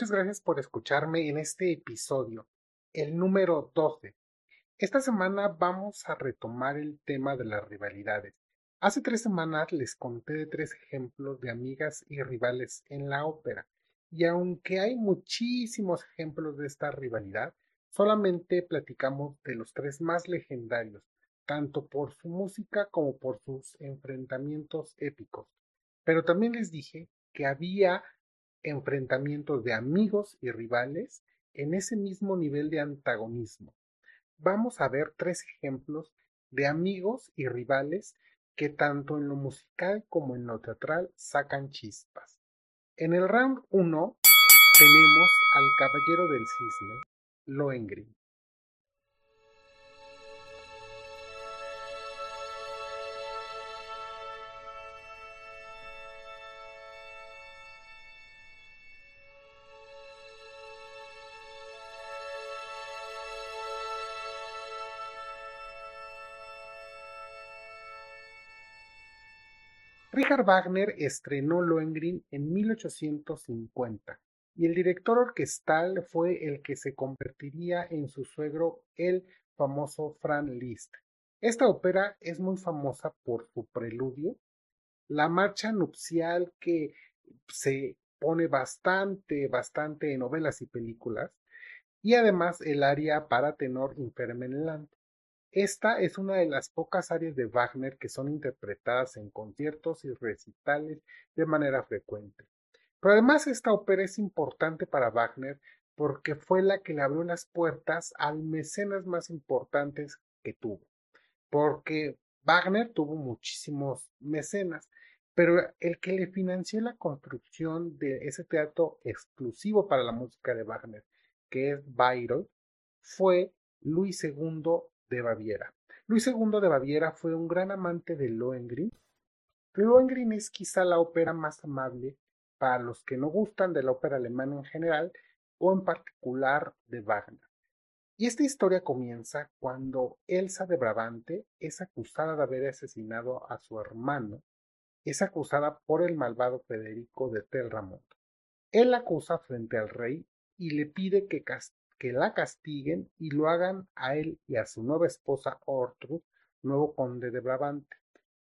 muchas gracias por escucharme en este episodio, el número 12. Esta semana vamos a retomar el tema de las rivalidades. Hace tres semanas les conté de tres ejemplos de amigas y rivales en la ópera, y aunque hay muchísimos ejemplos de esta rivalidad, solamente platicamos de los tres más legendarios, tanto por su música como por sus enfrentamientos épicos. Pero también les dije que había enfrentamientos de amigos y rivales en ese mismo nivel de antagonismo. Vamos a ver tres ejemplos de amigos y rivales que tanto en lo musical como en lo teatral sacan chispas. En el round 1 tenemos al caballero del cisne, Lohengrin. Richard Wagner estrenó Lohengrin en 1850 y el director orquestal fue el que se convertiría en su suegro, el famoso Franz Liszt. Esta ópera es muy famosa por su preludio, la marcha nupcial que se pone bastante, bastante en novelas y películas, y además el aria para tenor Infermenland. Esta es una de las pocas áreas de Wagner que son interpretadas en conciertos y recitales de manera frecuente. Pero además esta ópera es importante para Wagner porque fue la que le abrió las puertas al mecenas más importantes que tuvo. Porque Wagner tuvo muchísimos mecenas, pero el que le financió la construcción de ese teatro exclusivo para la música de Wagner, que es Bayreuth, fue Luis II de Baviera. Luis II de Baviera fue un gran amante de Lohengrin. Lohengrin es quizá la ópera más amable para los que no gustan de la ópera alemana en general o en particular de Wagner. Y esta historia comienza cuando Elsa de Brabante es acusada de haber asesinado a su hermano, es acusada por el malvado Federico de Telramont. Él la acusa frente al rey y le pide que, que la castiguen y lo hagan a él y a su nueva esposa Ortrud, nuevo conde de Brabante.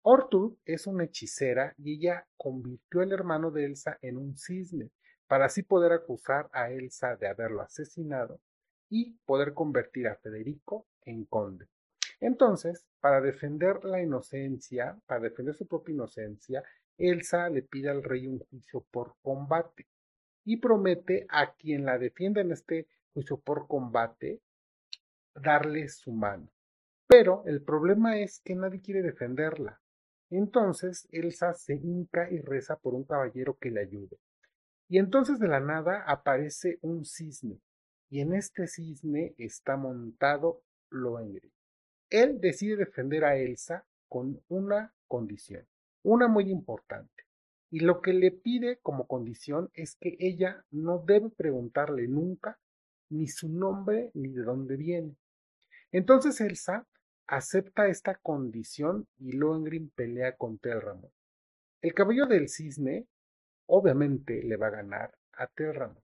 Ortrud es una hechicera y ella convirtió al hermano de Elsa en un cisne, para así poder acusar a Elsa de haberlo asesinado y poder convertir a Federico en conde. Entonces, para defender la inocencia, para defender su propia inocencia, Elsa le pide al rey un juicio por combate y promete a quien la defienda en este juicio por combate, darle su mano. Pero el problema es que nadie quiere defenderla. Entonces Elsa se hinca y reza por un caballero que le ayude. Y entonces de la nada aparece un cisne, y en este cisne está montado Lohengrin. Él decide defender a Elsa con una condición, una muy importante. Y lo que le pide como condición es que ella no debe preguntarle nunca ni su nombre ni de dónde viene. Entonces Elsa acepta esta condición y Lohengrin pelea con Telramund. El cabello del cisne obviamente le va a ganar a Telramund.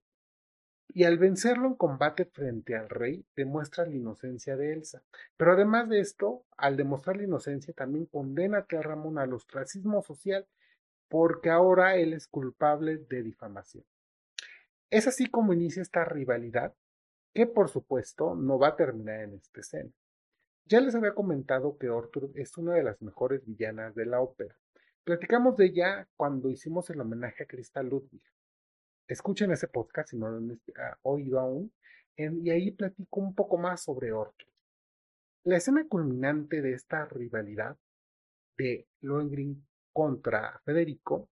Y al vencerlo en combate frente al rey, demuestra la inocencia de Elsa. Pero además de esto, al demostrar la inocencia, también condena a Telramund al ostracismo social, porque ahora él es culpable de difamación. Es así como inicia esta rivalidad que por supuesto no va a terminar en esta escena. Ya les había comentado que Ortrud es una de las mejores villanas de la ópera. Platicamos de ella cuando hicimos el homenaje a Krista Ludwig. Escuchen ese podcast si no lo han oído aún, y ahí platico un poco más sobre Ortrud. La escena culminante de esta rivalidad de Lohengrin contra Federico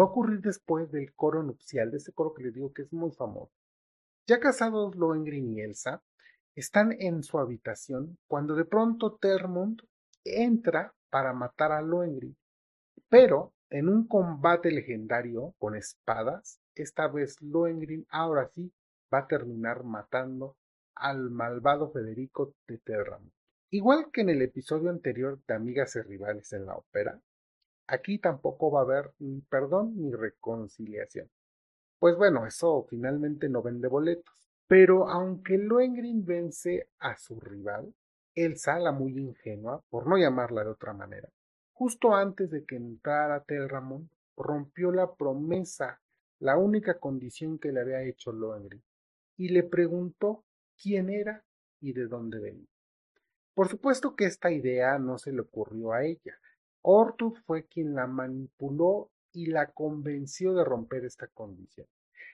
va a ocurrir después del coro nupcial, de ese coro que les digo que es muy famoso. Ya casados Lohengrin y Elsa, están en su habitación cuando de pronto Termund entra para matar a Lohengrin. Pero en un combate legendario con espadas, esta vez Lohengrin ahora sí va a terminar matando al malvado Federico de Terramund. Igual que en el episodio anterior de Amigas y Rivales en la ópera, aquí tampoco va a haber ni perdón ni reconciliación Pues bueno, eso finalmente no vende boletos. Pero aunque Lohengrin vence a su rival, Elsa, la muy ingenua, por no llamarla de otra manera, justo antes de que entrara Telramund, rompió la promesa, la única condición que le había hecho Lohengrin, y le preguntó quién era y de dónde venía. Por supuesto que esta idea no se le ocurrió a ella. Ortuz fue quien la manipuló y la convenció de romper esta condición.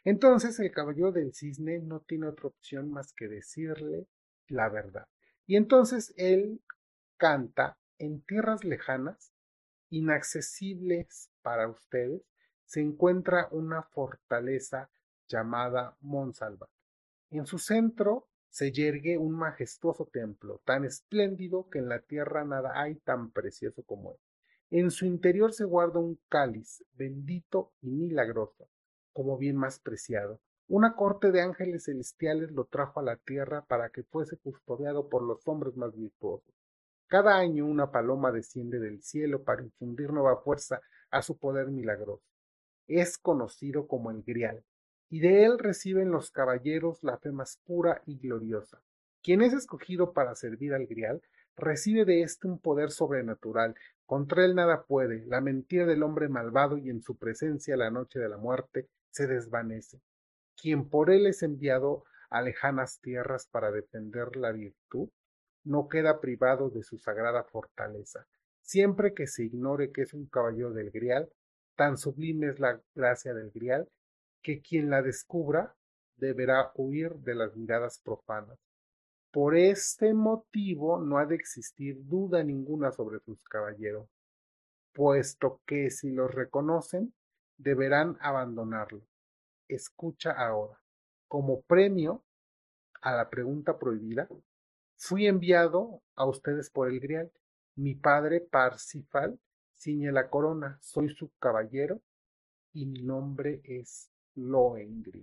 Entonces el caballero del cisne no tiene otra opción más que decirle la verdad. Y entonces él canta en tierras lejanas, inaccesibles para ustedes, se encuentra una fortaleza llamada Monsalva. En su centro se yergue un majestuoso templo, tan espléndido que en la tierra nada hay tan precioso como él. En su interior se guarda un cáliz bendito y milagroso, como bien más preciado. Una corte de ángeles celestiales lo trajo a la tierra para que fuese custodiado por los hombres más virtuosos. Cada año una paloma desciende del cielo para infundir nueva fuerza a su poder milagroso. Es conocido como el Grial, y de él reciben los caballeros la fe más pura y gloriosa. Quien es escogido para servir al Grial recibe de éste un poder sobrenatural, contra él nada puede, la mentira del hombre malvado y en su presencia la noche de la muerte se desvanece. Quien por él es enviado a lejanas tierras para defender la virtud, no queda privado de su sagrada fortaleza. Siempre que se ignore que es un caballero del Grial, tan sublime es la gracia del Grial, que quien la descubra deberá huir de las miradas profanas. Por este motivo no ha de existir duda ninguna sobre sus caballeros, puesto que si los reconocen, deberán abandonarlo. Escucha ahora. Como premio a la pregunta prohibida, fui enviado a ustedes por el Grial. Mi padre Parsifal ciñe la corona, soy su caballero y mi nombre es Lohengrin.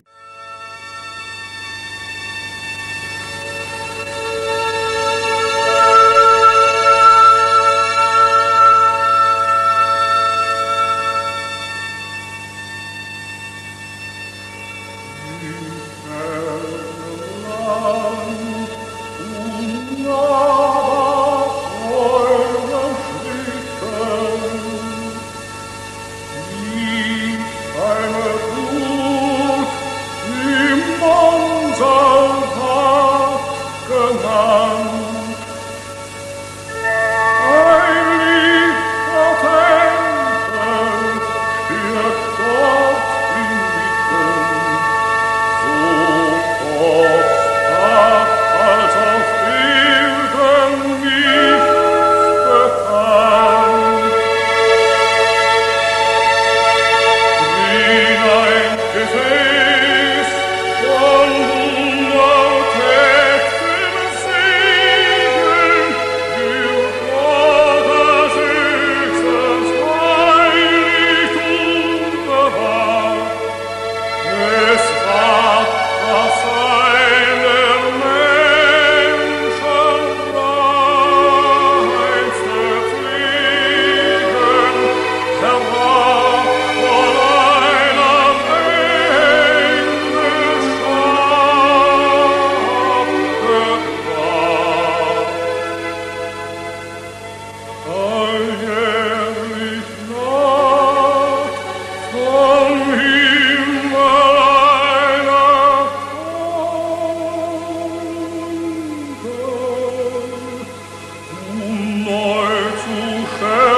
Girl.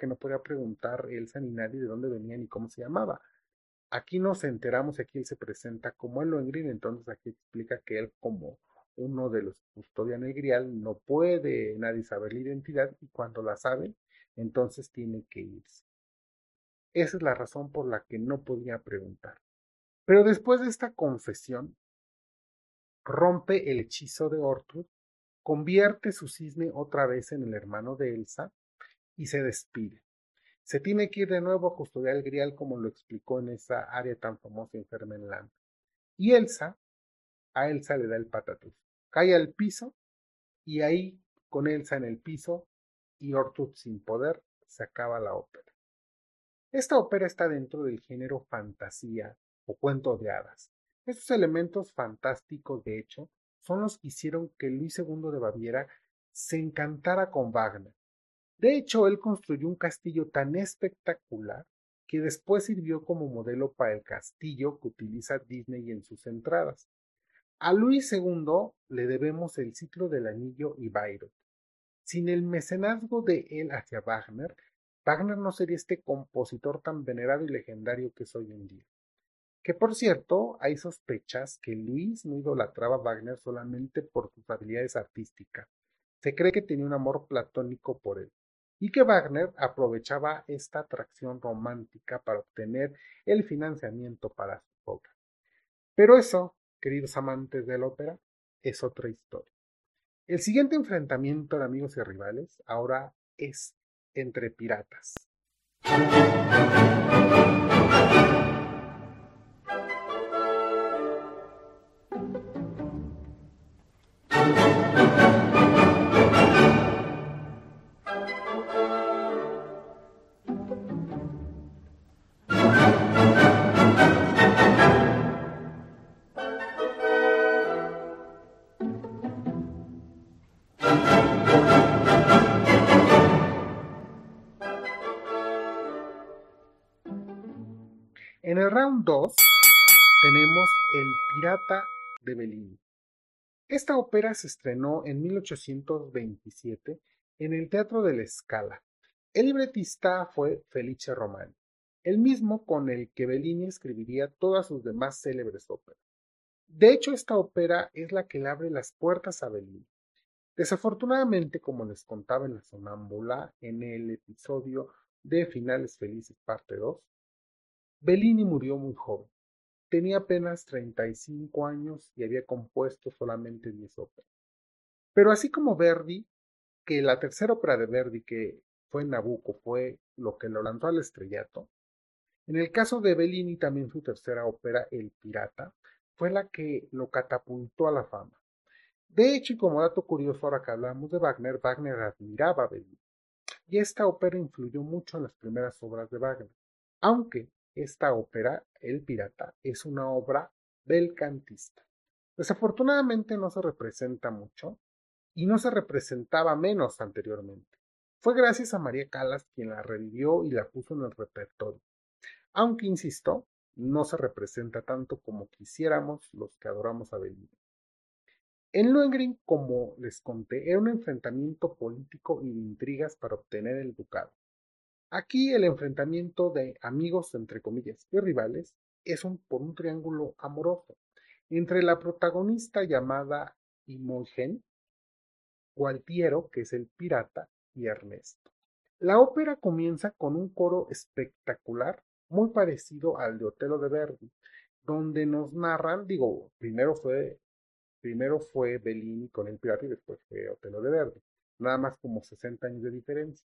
Que no podía preguntar Elsa ni nadie de dónde venía ni cómo se llamaba. Aquí nos enteramos, aquí él se presenta como el Lohengrin, entonces aquí explica que él como uno de los custodian el grial no puede nadie saber la identidad y cuando la sabe, entonces tiene que irse. Esa es la razón por la que no podía preguntar. Pero después de esta confesión, rompe el hechizo de Ortrud convierte su cisne otra vez en el hermano de Elsa y se despide. Se tiene que ir de nuevo a custodiar el grial como lo explicó en esa área tan famosa en Fermenland. Y Elsa, a Elsa le da el patatús. Cae al piso y ahí, con Elsa en el piso y Ortut sin poder, se acaba la ópera. Esta ópera está dentro del género fantasía o cuento de hadas. Estos elementos fantásticos, de hecho, son los que hicieron que Luis II de Baviera se encantara con Wagner. De hecho, él construyó un castillo tan espectacular que después sirvió como modelo para el castillo que utiliza Disney en sus entradas. A Luis II le debemos el ciclo del anillo y Bayreuth. Sin el mecenazgo de él hacia Wagner, Wagner no sería este compositor tan venerado y legendario que es hoy en día. Que por cierto, hay sospechas que Luis no idolatraba a Wagner solamente por sus habilidades artísticas. Se cree que tenía un amor platónico por él y que Wagner aprovechaba esta atracción romántica para obtener el financiamiento para su obra. Pero eso, queridos amantes de la ópera, es otra historia. El siguiente enfrentamiento de amigos y rivales ahora es entre piratas. En el round 2 tenemos El Pirata de Bellini. Esta ópera se estrenó en 1827 en el Teatro de la Scala. El libretista fue Felice Romani, el mismo con el que Bellini escribiría todas sus demás célebres óperas. De hecho, esta ópera es la que le abre las puertas a Bellini. Desafortunadamente, como les contaba en la sonámbula en el episodio de Finales Felices parte 2, Bellini murió muy joven. Tenía apenas 35 años y había compuesto solamente 10 óperas. Pero así como Verdi, que la tercera ópera de Verdi, que fue Nabucco, fue lo que lo lanzó al estrellato, en el caso de Bellini también su tercera ópera, El Pirata, fue la que lo catapultó a la fama. De hecho, y como dato curioso, ahora que hablamos de Wagner, Wagner admiraba a Bellini. Y esta ópera influyó mucho en las primeras obras de Wagner, aunque esta ópera, El Pirata, es una obra belcantista. Desafortunadamente no se representa mucho, y no se representaba menos anteriormente. Fue gracias a María Calas quien la revivió y la puso en el repertorio. Aunque, insisto, no se representa tanto como quisiéramos los que adoramos a Belinda. En Lohengrin, como les conté, era un enfrentamiento político y de intrigas para obtener el ducado. Aquí el enfrentamiento de amigos, entre comillas, y rivales es un, por un triángulo amoroso entre la protagonista llamada Imogen, Gualtiero, que es el pirata, y Ernesto. La ópera comienza con un coro espectacular, muy parecido al de Otelo de Verdi, donde nos narran, digo, primero fue, primero fue Bellini con el pirata y después fue Otelo de Verdi, nada más como 60 años de diferencia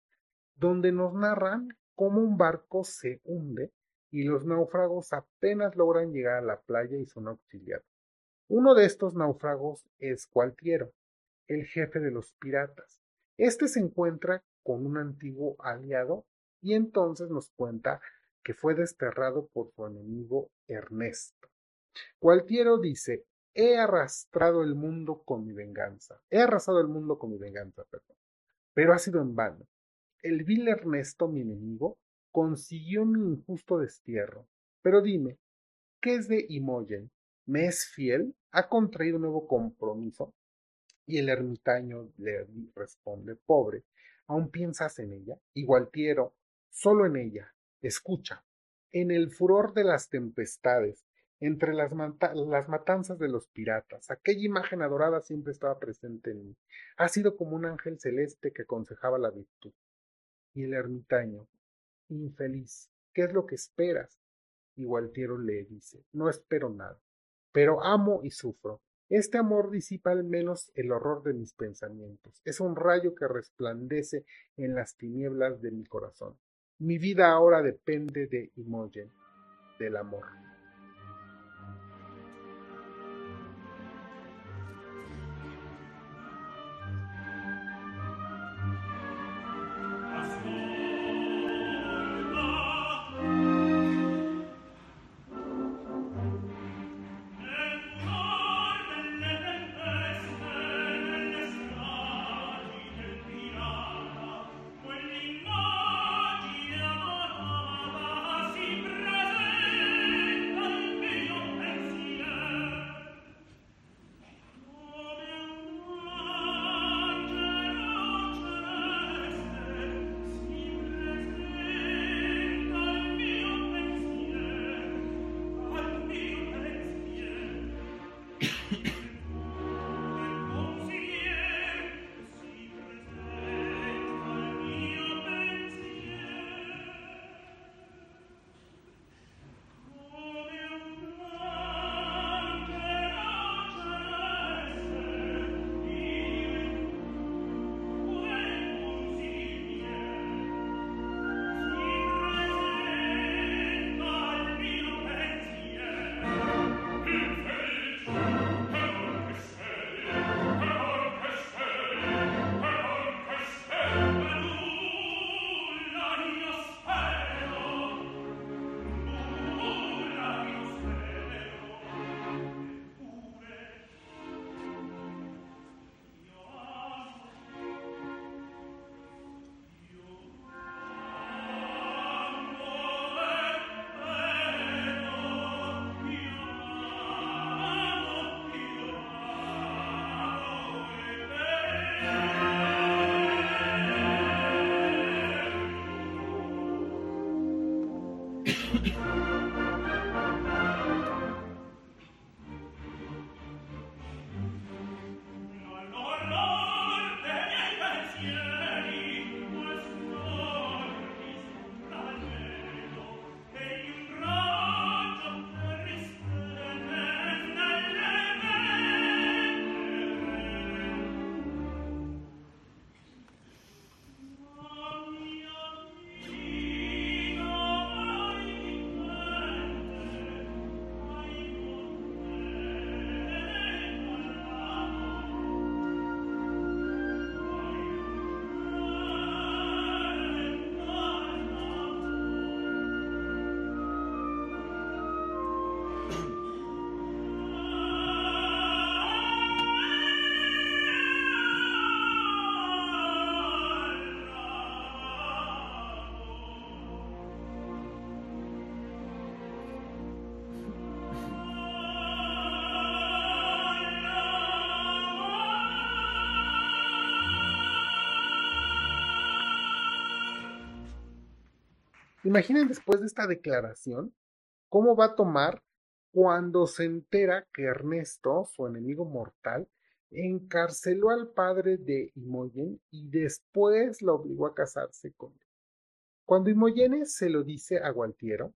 donde nos narran cómo un barco se hunde y los náufragos apenas logran llegar a la playa y son auxiliados. Uno de estos náufragos es Cualtiero, el jefe de los piratas. Este se encuentra con un antiguo aliado y entonces nos cuenta que fue desterrado por su enemigo Ernesto. Cualtiero dice, he arrastrado el mundo con mi venganza, he arrasado el mundo con mi venganza, perdón, pero ha sido en vano. El vil Ernesto, mi enemigo, consiguió mi injusto destierro. Pero dime, ¿qué es de Imogen? ¿Me es fiel? ¿Ha contraído nuevo compromiso? Y el ermitaño le responde, pobre, ¿aún piensas en ella? Igualtiero, solo en ella. Escucha, en el furor de las tempestades, entre las, las, matanzas de los piratas. Aquella imagen adorada siempre estaba presente en mí. Ha sido como un ángel celeste que aconsejaba la virtud. Y el ermitaño, infeliz, ¿qué es lo que esperas? Y Gualtiero le dice, no espero nada, pero amo y sufro. Este amor disipa al menos el horror de mis pensamientos. Es un rayo que resplandece en las tinieblas de mi corazón. Mi vida ahora depende de Imogen, del amor. Imaginen después de esta declaración cómo va a tomar cuando se entera que Ernesto, su enemigo mortal, encarceló al padre de Imogen y después lo obligó a casarse con él. Cuando Imogen se lo dice a Gualtiero,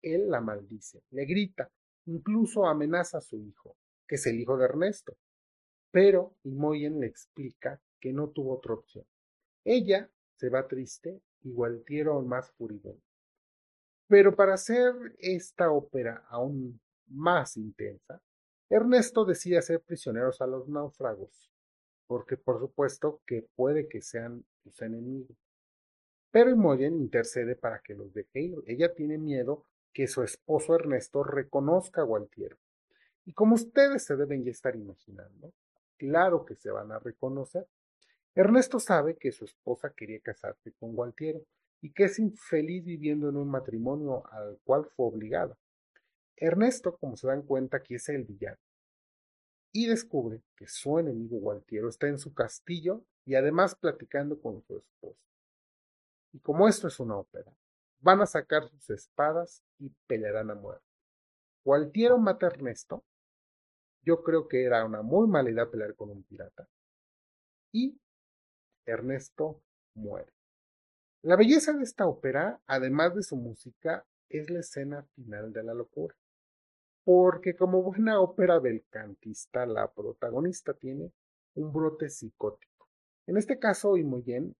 él la maldice, le grita, incluso amenaza a su hijo, que es el hijo de Ernesto. Pero Imogen le explica que no tuvo otra opción. Ella se va triste y Gualtiero más furibundo. Pero para hacer esta ópera aún más intensa, Ernesto decide hacer prisioneros a los náufragos, porque por supuesto que puede que sean sus enemigos. Pero Imogen intercede para que los deje ir. Ella tiene miedo que su esposo Ernesto reconozca a Gualtiero. Y como ustedes se deben ya estar imaginando, claro que se van a reconocer. Ernesto sabe que su esposa quería casarse con Gualtiero y que es infeliz viviendo en un matrimonio al cual fue obligada. Ernesto, como se dan cuenta, aquí es el villano. Y descubre que su enemigo Gualtiero está en su castillo y además platicando con su esposa. Y como esto es una ópera, van a sacar sus espadas y pelearán a muerte. Gualtiero mata a Ernesto. Yo creo que era una muy mala idea pelear con un pirata. Y Ernesto muere. La belleza de esta ópera, además de su música, es la escena final de la locura. Porque como buena ópera belcantista, la protagonista tiene un brote psicótico. En este caso, Imogen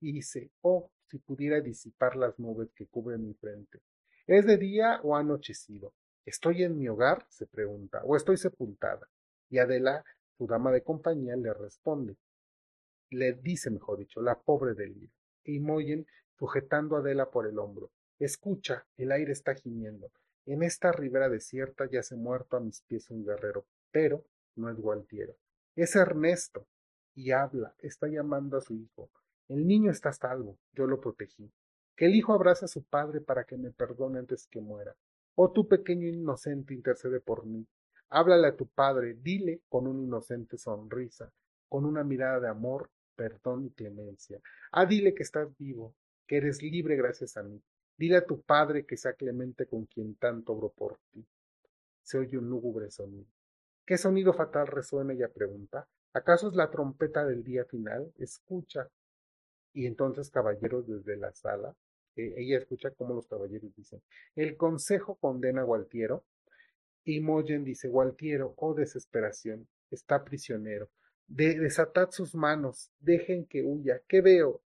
dice, oh, si pudiera disipar las nubes que cubren mi frente. ¿Es de día o anochecido? ¿Estoy en mi hogar? se pregunta, o estoy sepultada. Y Adela, su dama de compañía, le responde, le dice, mejor dicho, la pobre Delira. Y Moyen, sujetando a Adela por el hombro, escucha, el aire está gimiendo. En esta ribera desierta yace muerto a mis pies un guerrero, pero no es Gualtiero. Es Ernesto, y habla, está llamando a su hijo. El niño está salvo, yo lo protegí. Que el hijo abrace a su padre para que me perdone antes que muera. Oh tu pequeño inocente intercede por mí. Háblale a tu padre, dile con una inocente sonrisa, con una mirada de amor, perdón y clemencia. Ah, dile que estás vivo, que eres libre gracias a mí. Dile a tu padre que sea clemente con quien tanto obro por ti. Se oye un lúgubre sonido. ¿Qué sonido fatal resuena? Ella pregunta. ¿Acaso es la trompeta del día final? Escucha, y entonces, caballeros, desde la sala, eh, ella escucha cómo los caballeros dicen, el consejo condena a Gualtiero. Y Moyen dice, Gualtiero, oh desesperación, está prisionero. De desatad sus manos, dejen que huya. ¿Qué veo?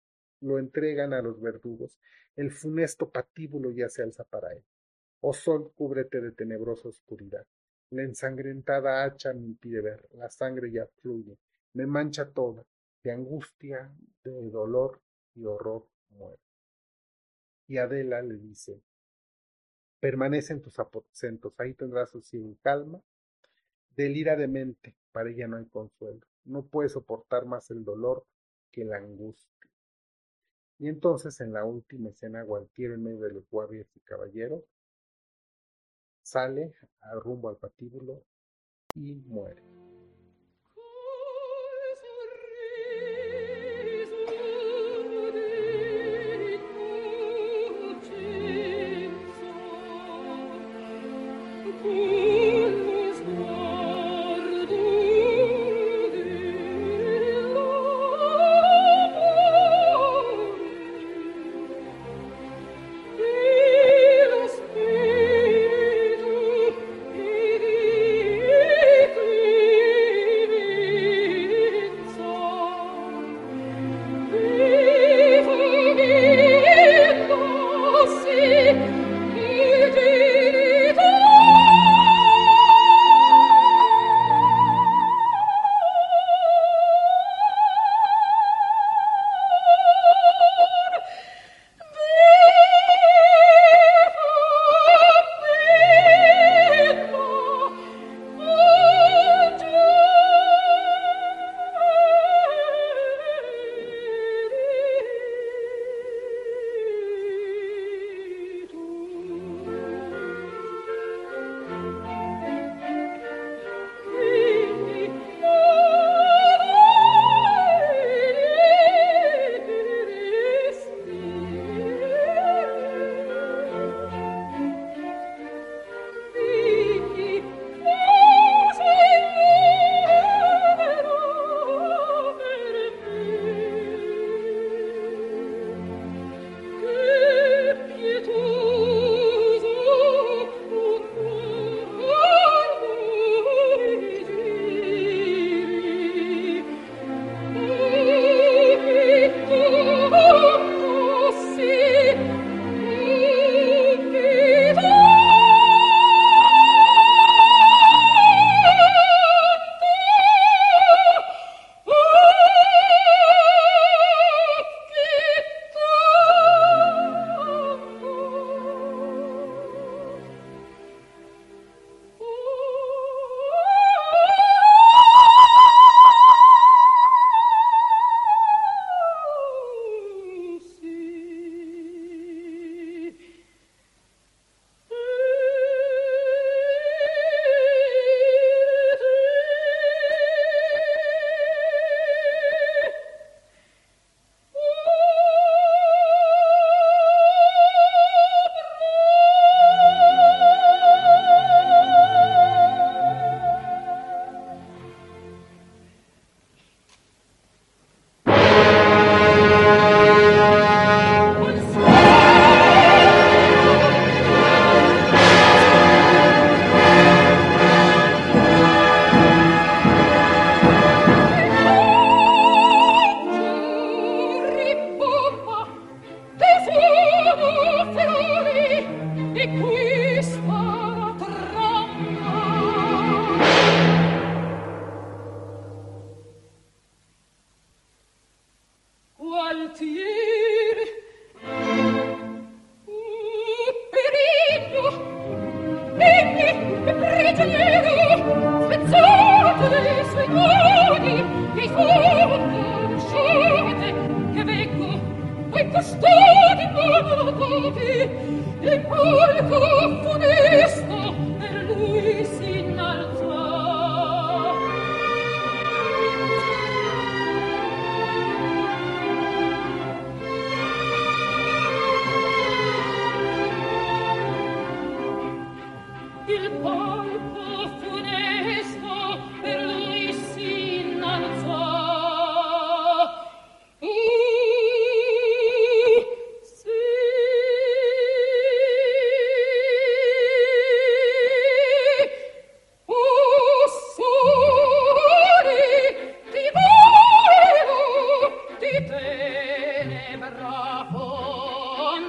Lo entregan a los verdugos. El funesto patíbulo ya se alza para él. Oh sol, cúbrete de tenebrosa oscuridad. La ensangrentada hacha me impide ver, la sangre ya fluye, me mancha toda, de angustia, de dolor y horror muere. Y Adela le dice, permanece en tus aposentos, ahí tendrás su calma, delira de mente, para ella no hay consuelo, no puede soportar más el dolor que la angustia. Y entonces en la última escena, Gualtiero en medio de los guardias y caballeros, sale al rumbo al patíbulo y muere.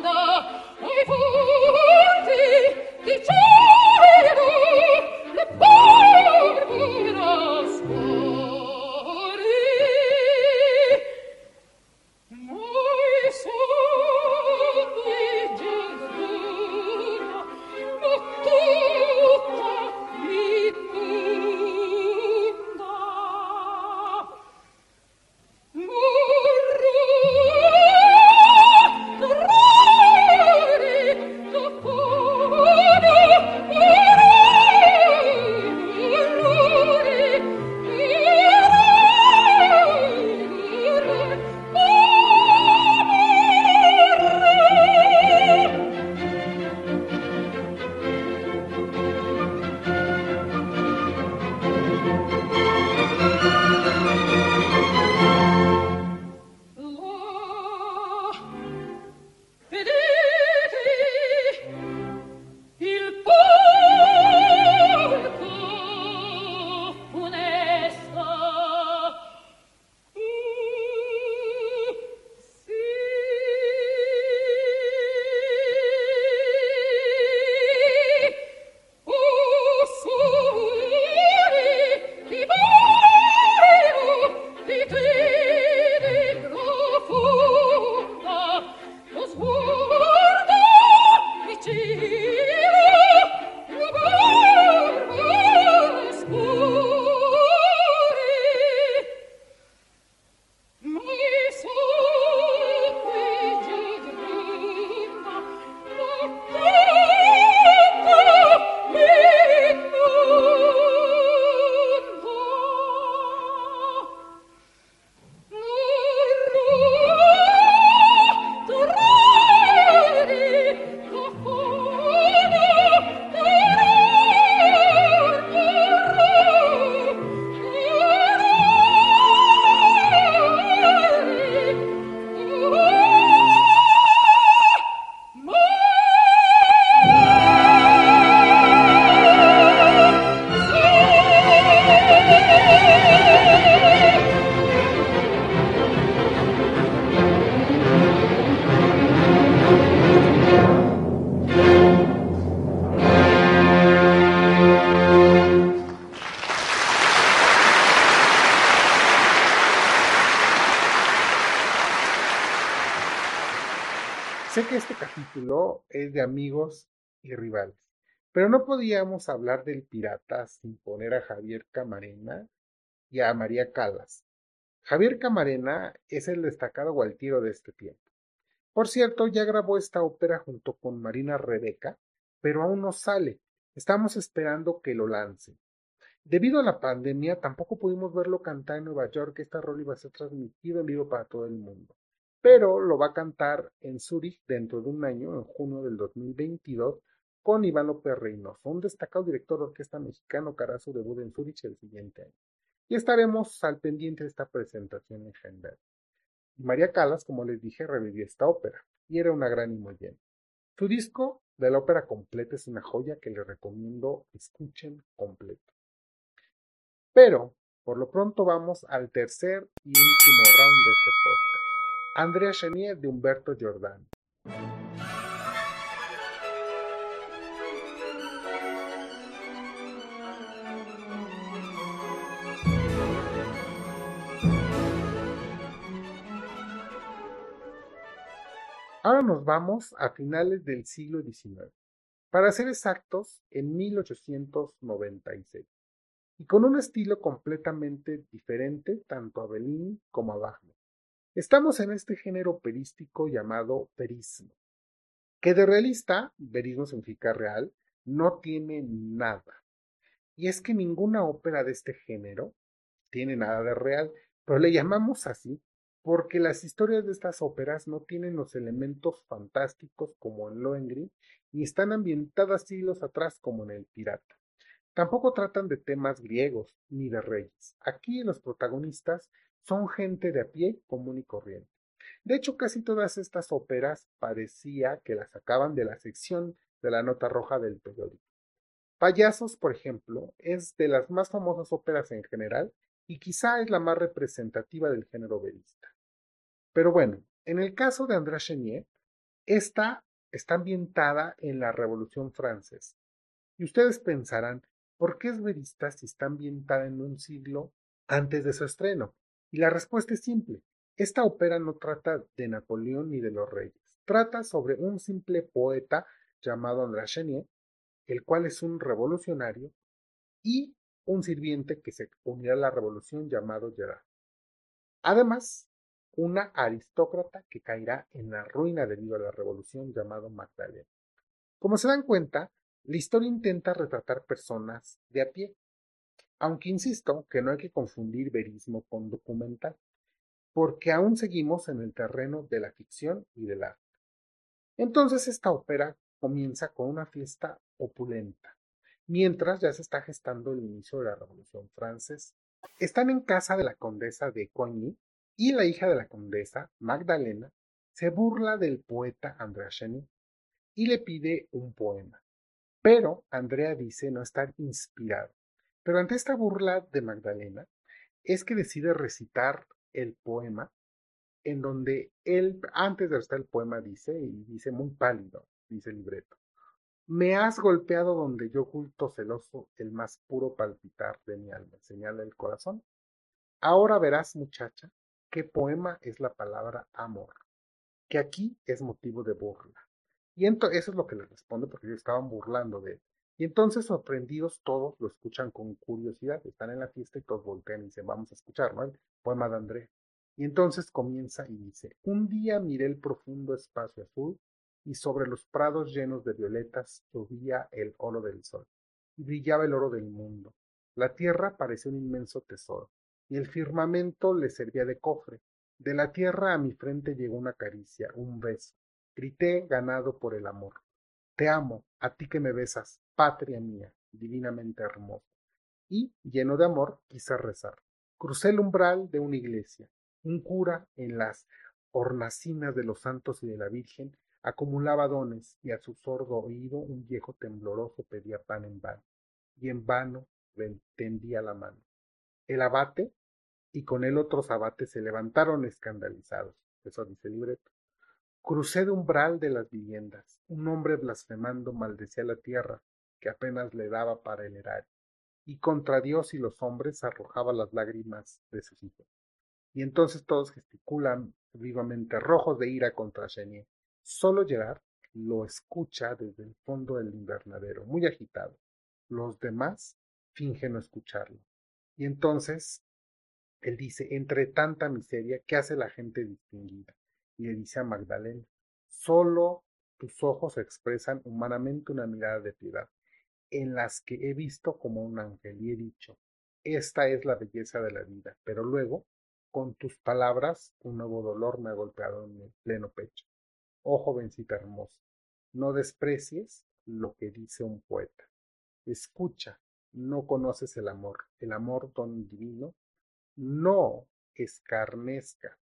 Es de amigos y rivales. Pero no podíamos hablar del pirata sin poner a Javier Camarena y a María Calas. Javier Camarena es el destacado gualtiero de este tiempo. Por cierto, ya grabó esta ópera junto con Marina Rebeca, pero aún no sale. Estamos esperando que lo lance. Debido a la pandemia, tampoco pudimos verlo cantar en Nueva York. Esta rol iba a ser transmitido en vivo para todo el mundo pero lo va a cantar en Zurich dentro de un año, en junio del 2022, con Iván López Reynoso, un destacado director de orquesta mexicano que hará su debut en Zurich el siguiente año. Y estaremos al pendiente de esta presentación en general. María Calas, como les dije, revivió esta ópera y era una gran imogen. Su disco de la ópera completa es una joya que les recomiendo escuchen completo. Pero, por lo pronto vamos al tercer y último round de este podcast. Andrea Chenier de Humberto Giordano. Ahora nos vamos a finales del siglo XIX, para ser exactos, en 1896, y con un estilo completamente diferente tanto a Bellini como a Wagner. Estamos en este género operístico llamado verismo, que de realista, verismo significa real, no tiene nada. Y es que ninguna ópera de este género tiene nada de real, pero le llamamos así porque las historias de estas óperas no tienen los elementos fantásticos como en Lohengrin, ni están ambientadas siglos atrás como en El Pirata. Tampoco tratan de temas griegos ni de reyes. Aquí los protagonistas son gente de a pie común y corriente. De hecho, casi todas estas óperas parecía que las sacaban de la sección de la nota roja del periódico. Payasos, por ejemplo, es de las más famosas óperas en general y quizá es la más representativa del género verista. Pero bueno, en el caso de André Chenier, esta está ambientada en la Revolución Francesa. Y ustedes pensarán, ¿por qué es verista si está ambientada en un siglo antes de su estreno? Y la respuesta es simple. Esta ópera no trata de Napoleón ni de los reyes. Trata sobre un simple poeta llamado André Chenier, el cual es un revolucionario, y un sirviente que se unirá a la revolución llamado Gerard. Además, una aristócrata que caerá en la ruina debido a la revolución llamado Magdalena. Como se dan cuenta, la historia intenta retratar personas de a pie, aunque insisto que no hay que confundir verismo con documental, porque aún seguimos en el terreno de la ficción y del arte. Entonces esta ópera comienza con una fiesta opulenta, mientras ya se está gestando el inicio de la Revolución Francesa. Están en casa de la condesa de Coigny, y la hija de la condesa, Magdalena, se burla del poeta Andrea Chenier y le pide un poema. Pero Andrea dice no estar inspirado. Pero ante esta burla de Magdalena, es que decide recitar el poema, en donde él, antes de recitar el poema, dice, y dice muy pálido, dice el libreto, me has golpeado donde yo oculto celoso el más puro palpitar de mi alma, señala el corazón. Ahora verás, muchacha, qué poema es la palabra amor, que aquí es motivo de burla. Y eso es lo que le responde porque ellos estaban burlando de él. Y entonces, sorprendidos, todos lo escuchan con curiosidad. Están en la fiesta y todos voltean y dicen, vamos a escuchar, ¿no? Poema de André. Y entonces comienza y dice, un día miré el profundo espacio azul y sobre los prados llenos de violetas llovía el oro del sol y brillaba el oro del mundo. La tierra parecía un inmenso tesoro y el firmamento le servía de cofre. De la tierra a mi frente llegó una caricia, un beso. Grité ganado por el amor. Te amo, a ti que me besas, patria mía, divinamente hermosa. Y, lleno de amor, quise rezar. Crucé el umbral de una iglesia. Un cura, en las hornacinas de los santos y de la Virgen, acumulaba dones, y a su sordo oído un viejo tembloroso pedía pan en vano, y en vano le tendía la mano. El abate y con él otros abates se levantaron escandalizados. Eso dice el libreto. Crucé de umbral de las viviendas. Un hombre blasfemando maldecía la tierra, que apenas le daba para el erario, y contra Dios y los hombres arrojaba las lágrimas de sus hijos. Y entonces todos gesticulan vivamente rojos de ira contra Chenier. Solo Gerard lo escucha desde el fondo del invernadero, muy agitado. Los demás fingen no escucharlo. Y entonces él dice, entre tanta miseria, ¿qué hace la gente distinguida? Y le dice a Magdalena, solo tus ojos expresan humanamente una mirada de piedad, en las que he visto como un ángel y he dicho, esta es la belleza de la vida, pero luego, con tus palabras, un nuevo dolor me ha golpeado en el pleno pecho. Oh jovencita hermosa, no desprecies lo que dice un poeta. Escucha, no conoces el amor, el amor don divino, no escarnezca,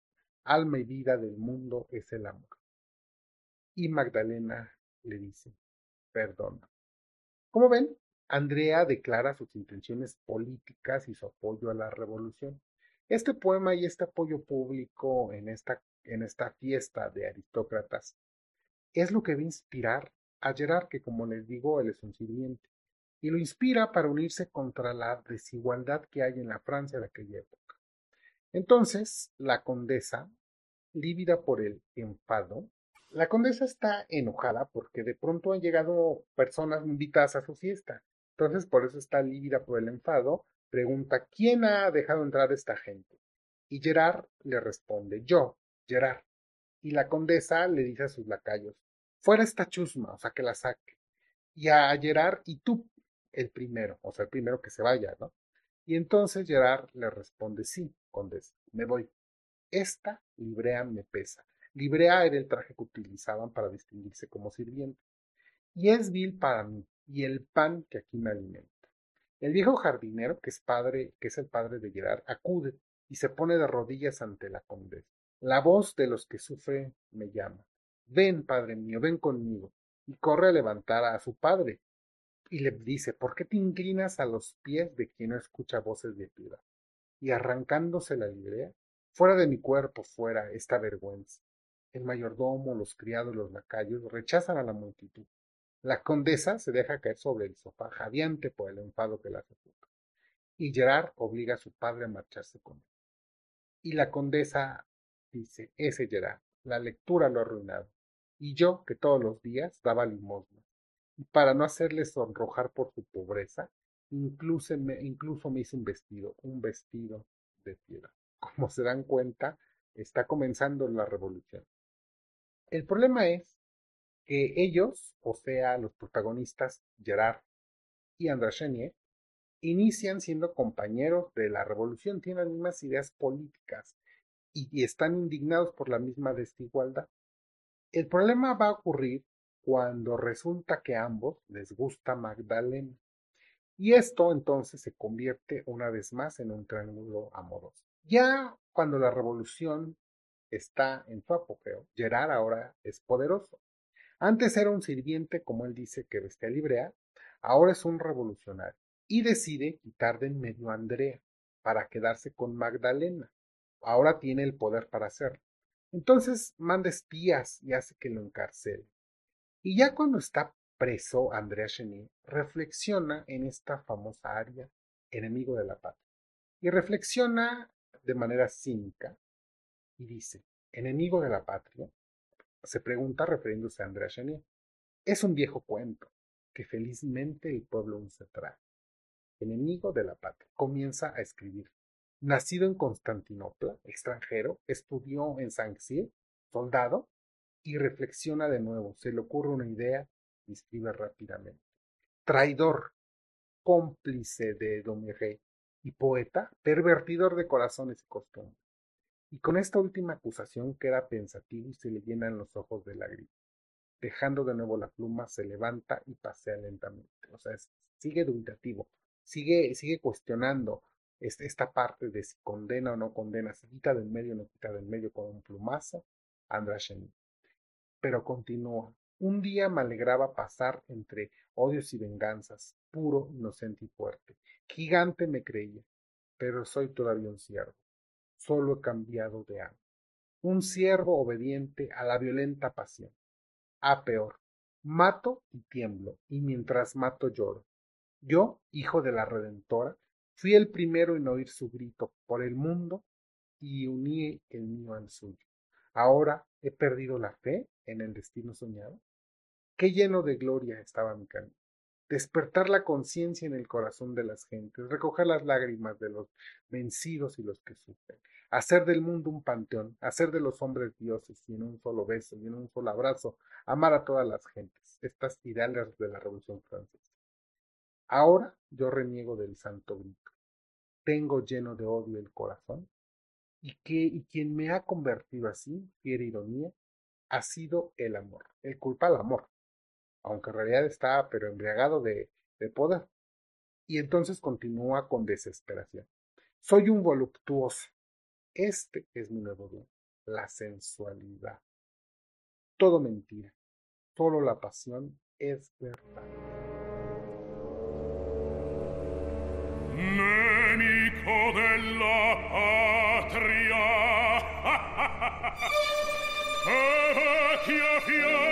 alma y vida del mundo es el amor. Y Magdalena le dice, perdona. Como ven, Andrea declara sus intenciones políticas y su apoyo a la revolución. Este poema y este apoyo público en esta, en esta fiesta de aristócratas es lo que va a inspirar a Gerard, que como les digo, él es un sirviente y lo inspira para unirse contra la desigualdad que hay en la Francia de aquella época. Entonces, la condesa, lívida por el enfado, La condesa está enojada porque de pronto han llegado personas invitadas a su fiesta. Entonces, por eso está lívida por el enfado. Pregunta, ¿quién ha dejado entrar a esta gente? Y Gerard le responde, yo, Gerard. Y la condesa le dice a sus lacayos, fuera esta chusma, o sea, que la saque. Y a Gerard, y tú, el primero, o sea, el primero que se vaya, ¿no? Y entonces Gerard le responde, sí, condesa, me voy. Esta librea me pesa. Librea era el traje que utilizaban para distinguirse como sirviente. Y es vil para mí, y el pan que aquí me alimenta. El viejo jardinero, que es padre, que es el padre de Gerard, acude y se pone de rodillas ante la condesa. La voz de los que sufren me llama. Ven, padre mío, ven conmigo. Y corre a levantar a su padre. Y le dice, ¿por qué te inclinas a los pies de quien no escucha voces de piedad? Y arrancándose la librea, fuera de mi cuerpo, fuera esta vergüenza. El mayordomo, los criados, los lacayos rechazan a la multitud. La condesa se deja caer sobre el sofá, jadeante por el enfado que la sofoca. Y Gerard obliga a su padre a marcharse con él. Y la condesa dice, ese Gerard, la lectura lo ha arruinado. Y yo, que todos los días daba limosna. Y para no hacerle sonrojar por su pobreza, incluso me, incluso me hice un vestido, un vestido de piedra. Como se dan cuenta, está comenzando la revolución. El problema es que ellos, o sea, los protagonistas, Gerard y Andrés Chenier, inician siendo compañeros de la revolución, tienen las mismas ideas políticas y, están indignados por la misma desigualdad. El problema va a ocurrir cuando resulta que a ambos les gusta Magdalena. Y esto entonces se convierte una vez más en un triángulo amoroso. Ya cuando la revolución está en su apogeo, Gerard ahora es poderoso. Antes era un sirviente, como él dice, que vestía librea, ahora es un revolucionario y decide quitar de en medio a Andrea para quedarse con Magdalena. Ahora tiene el poder para hacerlo. Entonces manda espías y hace que lo encarcele. Y ya cuando está preso, Andrea Chenier reflexiona en esta famosa área, enemigo de la patria. Y reflexiona de manera cínica y dice, enemigo de la patria, se pregunta refiriéndose a Andrea Chenier. Es un viejo cuento que felizmente el pueblo aún se trae. Enemigo de la patria. Comienza a escribir. Nacido en Constantinopla, extranjero, estudió en Sanxi, soldado, y reflexiona de nuevo. Se le ocurre una idea y escribe rápidamente. Traidor, cómplice de Domiré y poeta, pervertidor de corazones y costumbres. Y con esta última acusación queda pensativo y se le llenan los ojos de lágrimas. Dejando de nuevo la pluma, se levanta y pasea lentamente. O sea, sigue dubitativo, sigue, sigue cuestionando esta parte de si condena o no condena, si quita del medio o no quita del medio con un plumazo, Andrasheni. Pero continúa. Un día me alegraba pasar entre odios y venganzas, puro, inocente y fuerte. Gigante me creía, pero soy todavía un siervo solo he cambiado de amo. Un siervo obediente a la violenta pasión. A peor, mato y tiemblo, y mientras mato lloro. Yo, hijo de la Redentora, fui el primero en oír su grito por el mundo y uní el mío al suyo. Ahora he perdido la fe en el destino soñado. Qué lleno de gloria estaba mi camino despertar la conciencia en el corazón de las gentes, recoger las lágrimas de los vencidos y los que sufren, hacer del mundo un panteón, hacer de los hombres dioses y en un solo beso y en un solo abrazo, amar a todas las gentes, estas ideales de la Revolución Francesa. Ahora yo reniego del santo grito. Tengo lleno de odio el corazón y que y quien me ha convertido así, fiera ironía, ha sido el amor, el culpa al amor, aunque en realidad está pero embriagado de, poder. Y entonces continúa con desesperación. Soy un voluptuoso. Este es mi nuevo don, la sensualidad. Todo mentira. Solo la pasión es verdad. de la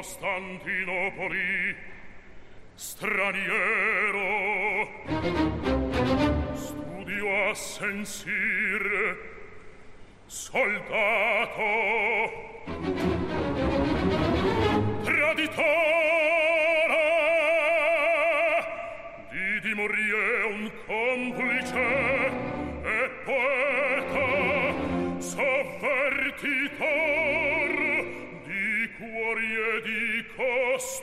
Costantinopoli straniero. Studio a sensire soldato. Traditore di morire Christus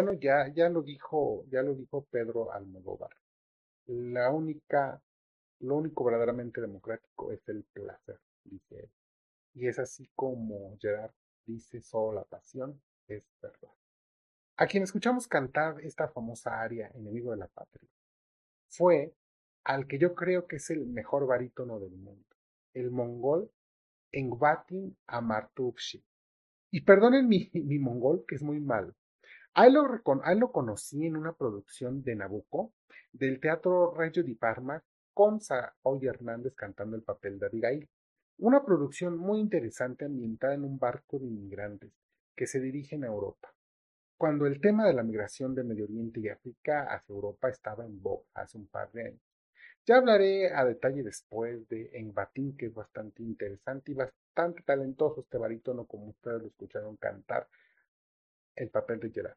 Bueno, ya, ya lo dijo, ya lo dijo Pedro Almodóvar. La única, lo único verdaderamente democrático es el placer, dice él. Y es así como Gerard dice, solo la pasión es verdad. A quien escuchamos cantar esta famosa aria, Enemigo de la Patria, fue al que yo creo que es el mejor barítono del mundo, el mongol Engbatin Amartufshi, Y perdonen mi, mi mongol, que es muy mal. A él, lo, conocí en una producción de Nabucco del Teatro Reggio di Parma con Saoy Hernández cantando el papel de Abigail. Una producción muy interesante ambientada en un barco de inmigrantes que se dirigen a Europa. Cuando el tema de la migración de Medio Oriente y África hacia Europa estaba en boga hace un par de años. Ya hablaré a detalle después de Enbatín, que es bastante interesante y bastante talentoso este barítono, como ustedes lo escucharon cantar el papel de Gerard.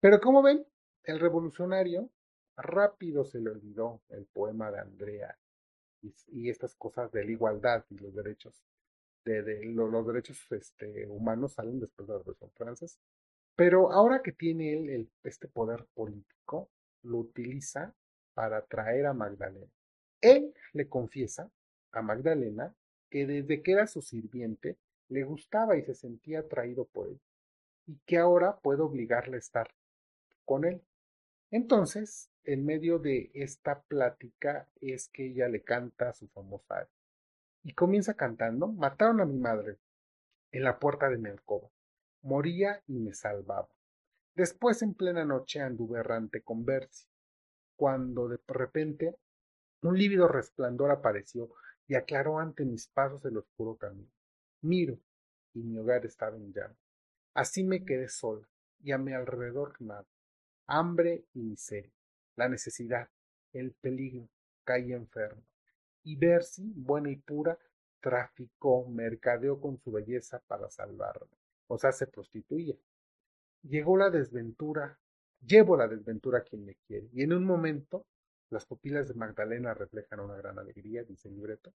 Pero como ven, el revolucionario rápido se le olvidó el poema de Andrea y, estas cosas de la igualdad y los derechos de, los derechos este, humanos salen después de la Revolución Francesa. Pero ahora que tiene él este poder político, lo utiliza para traer a Magdalena. Él le confiesa a Magdalena que desde que era su sirviente le gustaba y se sentía atraído por él, y que ahora puede obligarle a estar con él. Entonces, en medio de esta plática es que ella le canta su famosa y comienza cantando, mataron a mi madre en la puerta de mi alcoba, moría y me salvaba. Después en plena noche anduve errante con Bercy, cuando de repente un lívido resplandor apareció y aclaró ante mis pasos el oscuro camino. Miro, y mi hogar estaba en llano. Así me quedé sola, y a mi alrededor nada, hambre y miseria la necesidad, el peligro, caí enfermo. Y Bercy, buena y pura, traficó, mercadeó con su belleza para salvarme. O sea, se prostituía. Llegó la desventura, llevo la desventura a quien me quiere. Y en un momento, las pupilas de Magdalena reflejan una gran alegría, dice el libreto.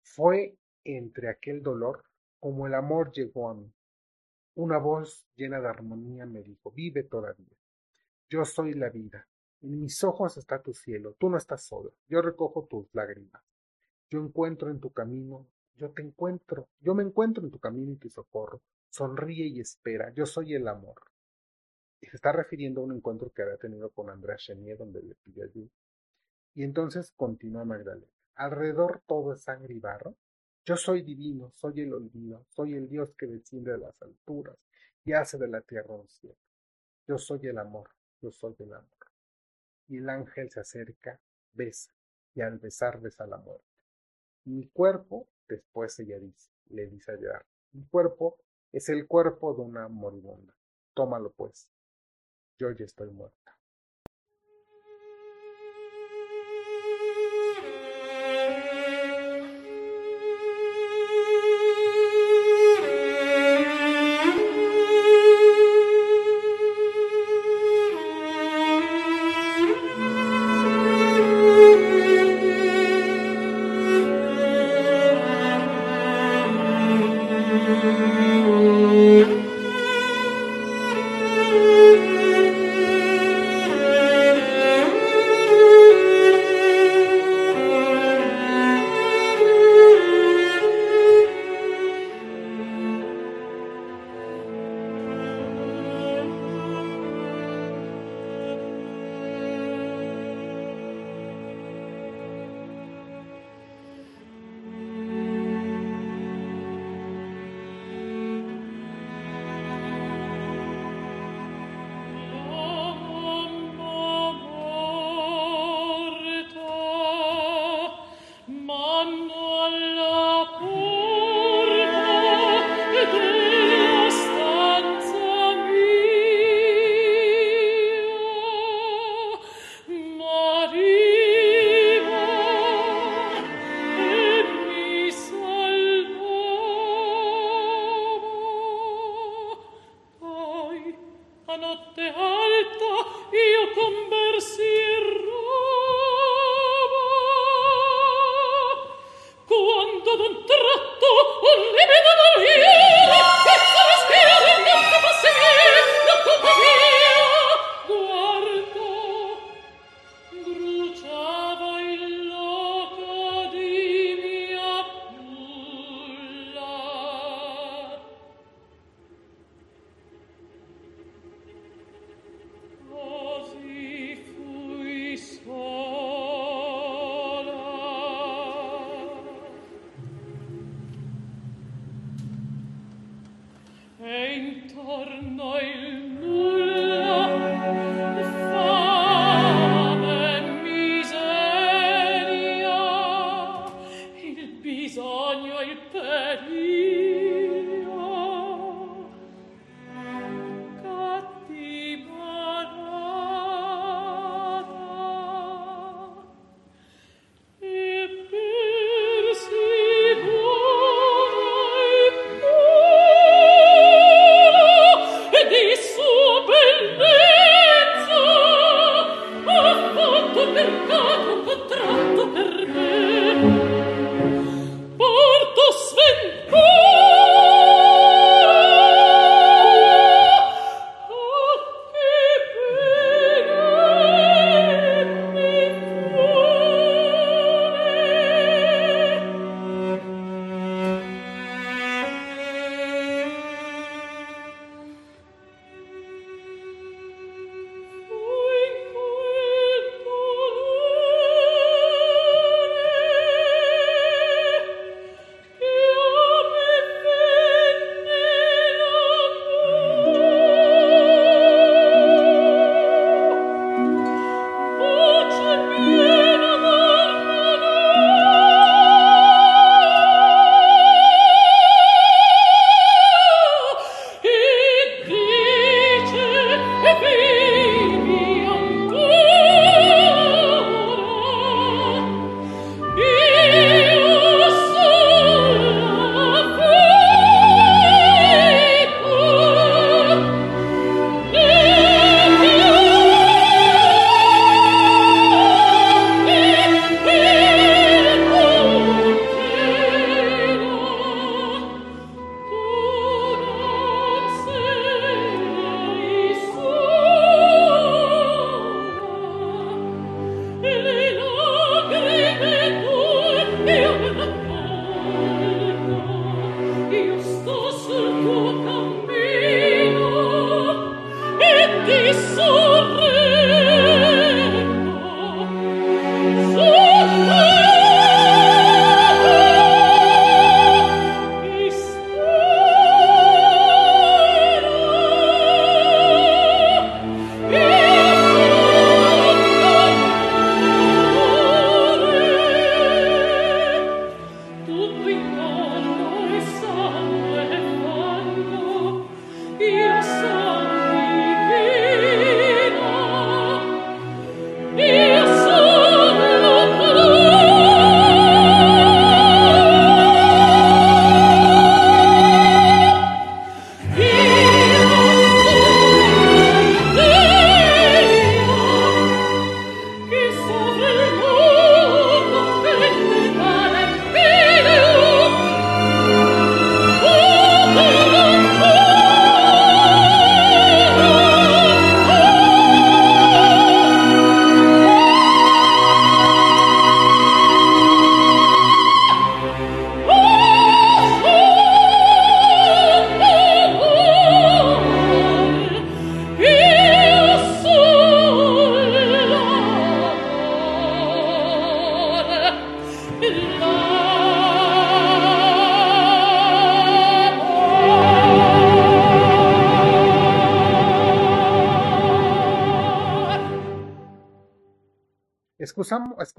Fue entre aquel dolor como el amor llegó a mí. Una voz llena de armonía me dijo, vive todavía. Yo soy la vida, en mis ojos está tu cielo, tú no estás sola, yo recojo tus lágrimas. Yo encuentro en tu camino, yo te encuentro, yo me encuentro en tu camino y te socorro. Sonríe y espera, yo soy el amor. Y se está refiriendo a un encuentro que había tenido con Andrea Chenier, donde le pidió ayuda. Y entonces continúa Magdalena. Alrededor todo es sangre y barro. Yo soy divino, soy el olvido, soy el Dios que desciende de las alturas y hace de la tierra un cielo. Yo soy el amor, yo soy el amor y el ángel se acerca, besa, y al besar besa la muerte. Mi cuerpo, después ella dice, le dice a llorar, mi cuerpo es el cuerpo de una moribunda. Tómalo pues, yo ya estoy muerta.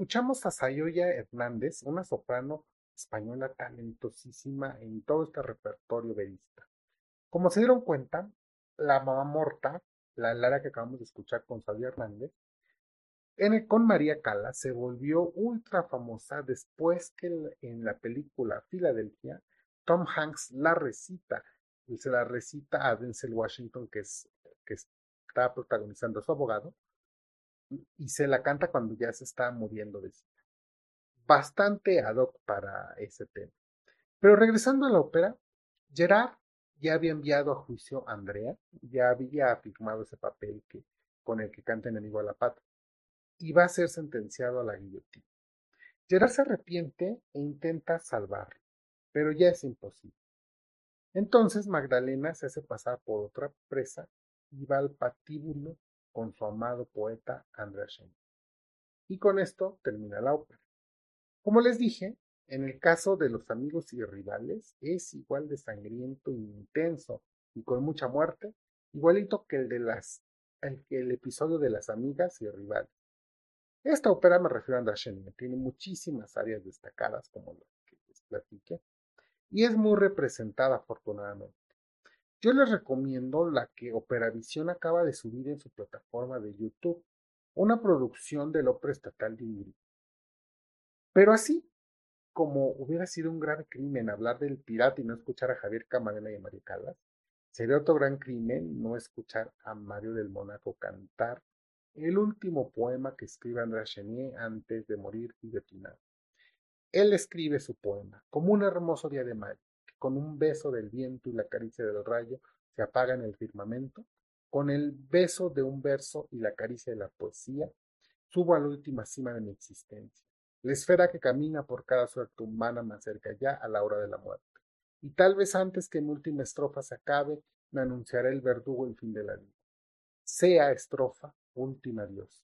Escuchamos a Sayoya Hernández, una soprano española talentosísima en todo este repertorio verista. Como se dieron cuenta, la mamá morta, la Lara que acabamos de escuchar con Sayoya Hernández, en, con María Cala se volvió ultra famosa después que en la película Filadelfia, Tom Hanks la recita, y se la recita a Denzel Washington, que, es, que está protagonizando a su abogado, y se la canta cuando ya se está muriendo de sida. Bastante ad hoc para ese tema. Pero regresando a la ópera, Gerard ya había enviado a juicio a Andrea, ya había firmado ese papel que, con el que canta Enemigo a la Patria, y va a ser sentenciado a la guillotina. Gerard se arrepiente e intenta salvarlo, pero ya es imposible. Entonces Magdalena se hace pasar por otra presa y va al patíbulo con su amado poeta André Schenck. Y con esto termina la ópera. Como les dije, en el caso de los amigos y rivales es igual de sangriento e intenso y con mucha muerte, igualito que el de las el, episodio de las amigas y rivales. Esta ópera me refiero a András tiene muchísimas áreas destacadas, como las que les platiqué, y es muy representada afortunadamente. Yo les recomiendo la que Operavisión acaba de subir en su plataforma de YouTube, una producción del Ópera Estatal de Ingrid. Pero así como hubiera sido un gran crimen hablar del pirata y no escuchar a Javier Camarena y a María Callas, sería otro gran crimen no escuchar a Mario del Mónaco cantar el último poema que escribe Andrés Chenier antes de morir y declinar. Él escribe su poema como un hermoso día de mayo, con un beso del viento y la caricia del rayo se apaga en el firmamento, con el beso de un verso y la caricia de la poesía, subo a la última cima de mi existencia, la esfera que camina por cada suerte humana más cerca ya a la hora de la muerte. Y tal vez antes que mi última estrofa se acabe, me anunciará el verdugo el fin de la vida. Sea estrofa última Dios.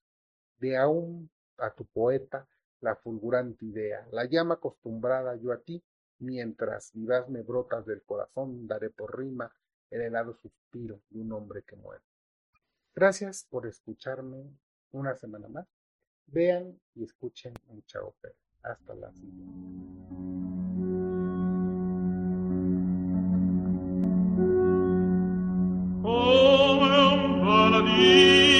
De aún a tu poeta la fulgurante idea, la llama acostumbrada yo a ti, mientras vivas me brotas del corazón, daré por rima el helado suspiro de un hombre que muere. Gracias por escucharme una semana más. Vean y escuchen mucha ópera. Hasta la siguiente. fine della